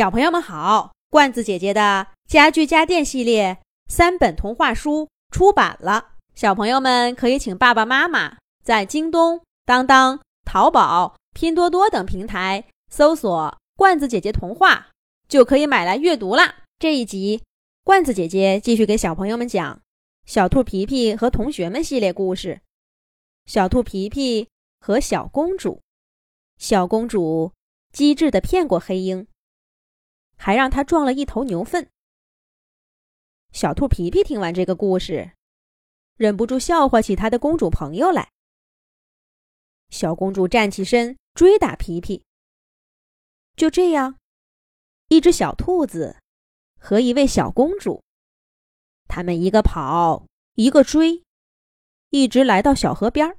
小朋友们好，罐子姐姐的家具家电系列三本童话书出版了，小朋友们可以请爸爸妈妈在京东、当当、淘宝、拼多多等平台搜索“罐子姐姐童话”，就可以买来阅读啦。这一集，罐子姐姐继续给小朋友们讲《小兔皮皮和同学们》系列故事，《小兔皮皮和小公主》。小公主机智地骗过黑鹰。还让他撞了一头牛粪。小兔皮皮听完这个故事，忍不住笑话起他的公主朋友来。小公主站起身追打皮皮。就这样，一只小兔子和一位小公主，他们一个跑，一个追，一直来到小河边。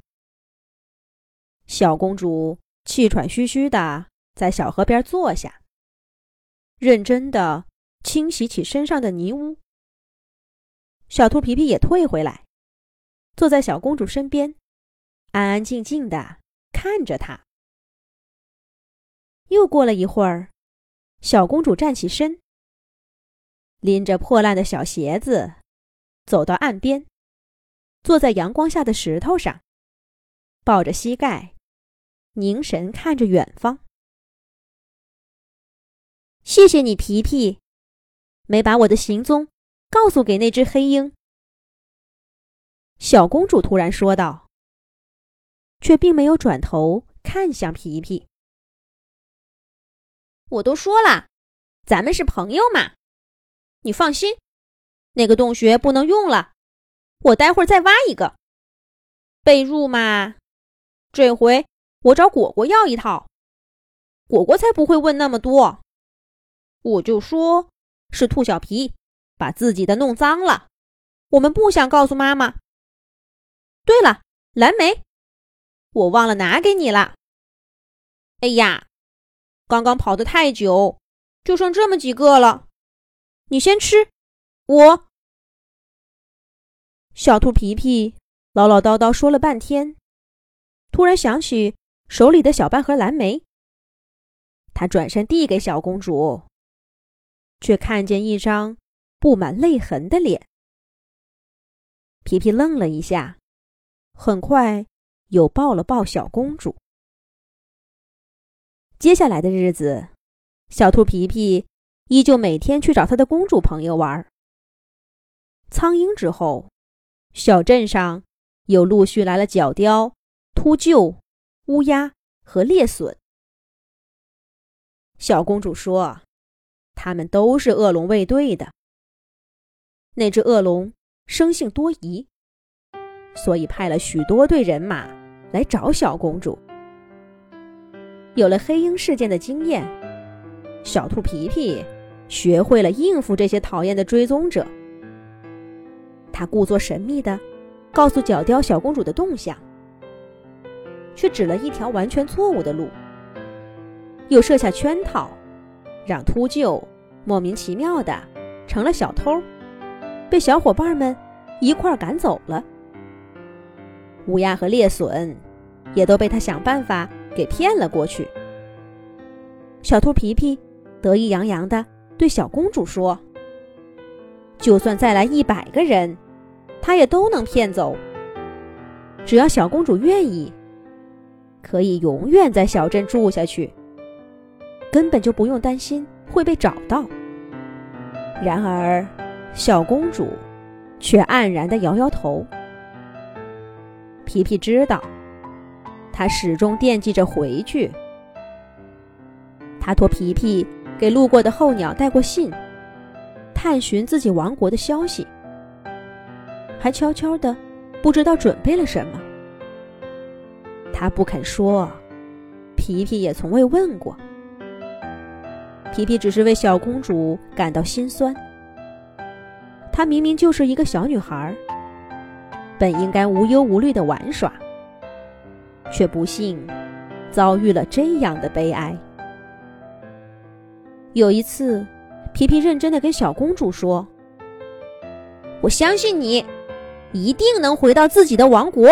小公主气喘吁吁的在小河边坐下。认真的清洗起身上的泥污。小兔皮皮也退回来，坐在小公主身边，安安静静的看着她。又过了一会儿，小公主站起身，拎着破烂的小鞋子，走到岸边，坐在阳光下的石头上，抱着膝盖，凝神看着远方。谢谢你，皮皮，没把我的行踪告诉给那只黑鹰。小公主突然说道，却并没有转头看向皮皮。我都说了，咱们是朋友嘛，你放心，那个洞穴不能用了，我待会儿再挖一个。被褥嘛，这回我找果果要一套，果果才不会问那么多。我就说，是兔小皮把自己的弄脏了，我们不想告诉妈妈。对了，蓝莓，我忘了拿给你了。哎呀，刚刚跑得太久，就剩这么几个了，你先吃。我小兔皮皮唠唠叨叨说了半天，突然想起手里的小半盒蓝莓，他转身递给小公主。却看见一张布满泪痕的脸。皮皮愣了一下，很快又抱了抱小公主。接下来的日子，小兔皮皮依旧每天去找他的公主朋友玩。苍鹰之后，小镇上又陆续来了角雕、秃鹫、乌鸦和猎隼。小公主说。他们都是恶龙卫队的。那只恶龙生性多疑，所以派了许多队人马来找小公主。有了黑鹰事件的经验，小兔皮皮学会了应付这些讨厌的追踪者。他故作神秘的告诉角雕小公主的动向，却指了一条完全错误的路，又设下圈套。让秃鹫莫名其妙的成了小偷，被小伙伴们一块儿赶走了。乌鸦和猎隼也都被他想办法给骗了过去。小兔皮皮得意洋洋的对小公主说：“就算再来一百个人，他也都能骗走。只要小公主愿意，可以永远在小镇住下去。”根本就不用担心会被找到。然而，小公主却黯然的摇摇头。皮皮知道，她始终惦记着回去。他托皮皮给路过的候鸟带过信，探寻自己王国的消息，还悄悄的不知道准备了什么。他不肯说，皮皮也从未问过。皮皮只是为小公主感到心酸。她明明就是一个小女孩，本应该无忧无虑的玩耍，却不幸遭遇了这样的悲哀。有一次，皮皮认真的跟小公主说：“我相信你，一定能回到自己的王国。”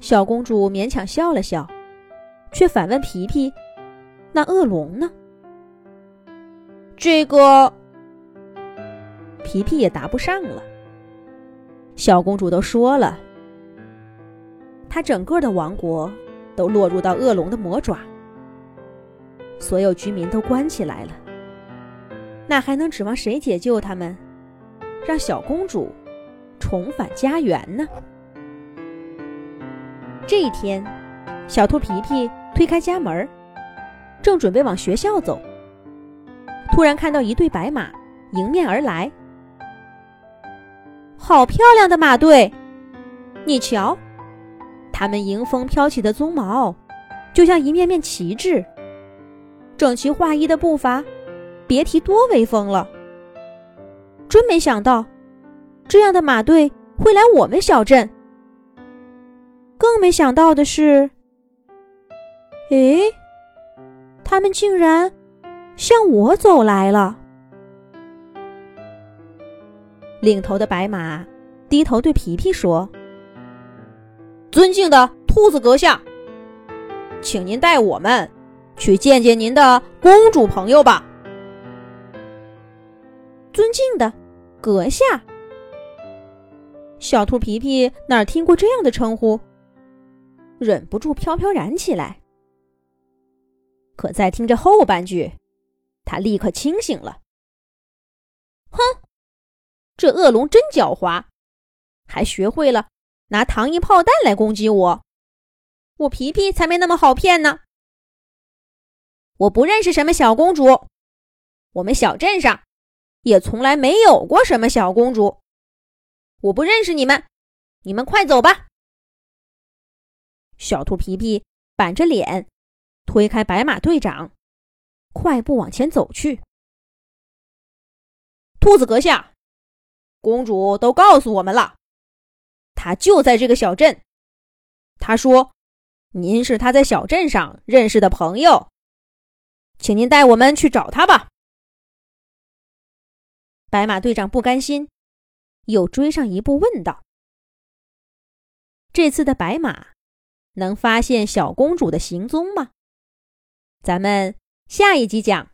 小公主勉强笑了笑，却反问皮皮。那恶龙呢？这个，皮皮也答不上了。小公主都说了，她整个的王国都落入到恶龙的魔爪，所有居民都关起来了。那还能指望谁解救他们，让小公主重返家园呢？这一天，小兔皮皮推开家门，正准备往学校走，突然看到一队白马迎面而来。好漂亮的马队！你瞧，它们迎风飘起的鬃毛，就像一面面旗帜；整齐划一的步伐，别提多威风了。真没想到，这样的马队会来我们小镇。更没想到的是，诶，他们竟然向我走来了。领头的白马低头对皮皮说：“尊敬的兔子阁下，请您带我们去见见您的公主朋友吧。”尊敬的阁下，小兔皮皮哪听过这样的称呼，忍不住飘飘然起来。可再听着后半句，他立刻清醒了。哼！这恶龙真狡猾，还学会了拿糖衣炮弹来攻击我。我皮皮才没那么好骗呢。我不认识什么小公主，我们小镇上也从来没有过什么小公主。我不认识你们，你们快走吧。小兔皮皮板着脸，推开白马队长，快步往前走去。兔子阁下。公主都告诉我们了，她就在这个小镇。她说：“您是她在小镇上认识的朋友，请您带我们去找她吧。”白马队长不甘心，又追上一步问道：“这次的白马能发现小公主的行踪吗？”咱们下一集讲。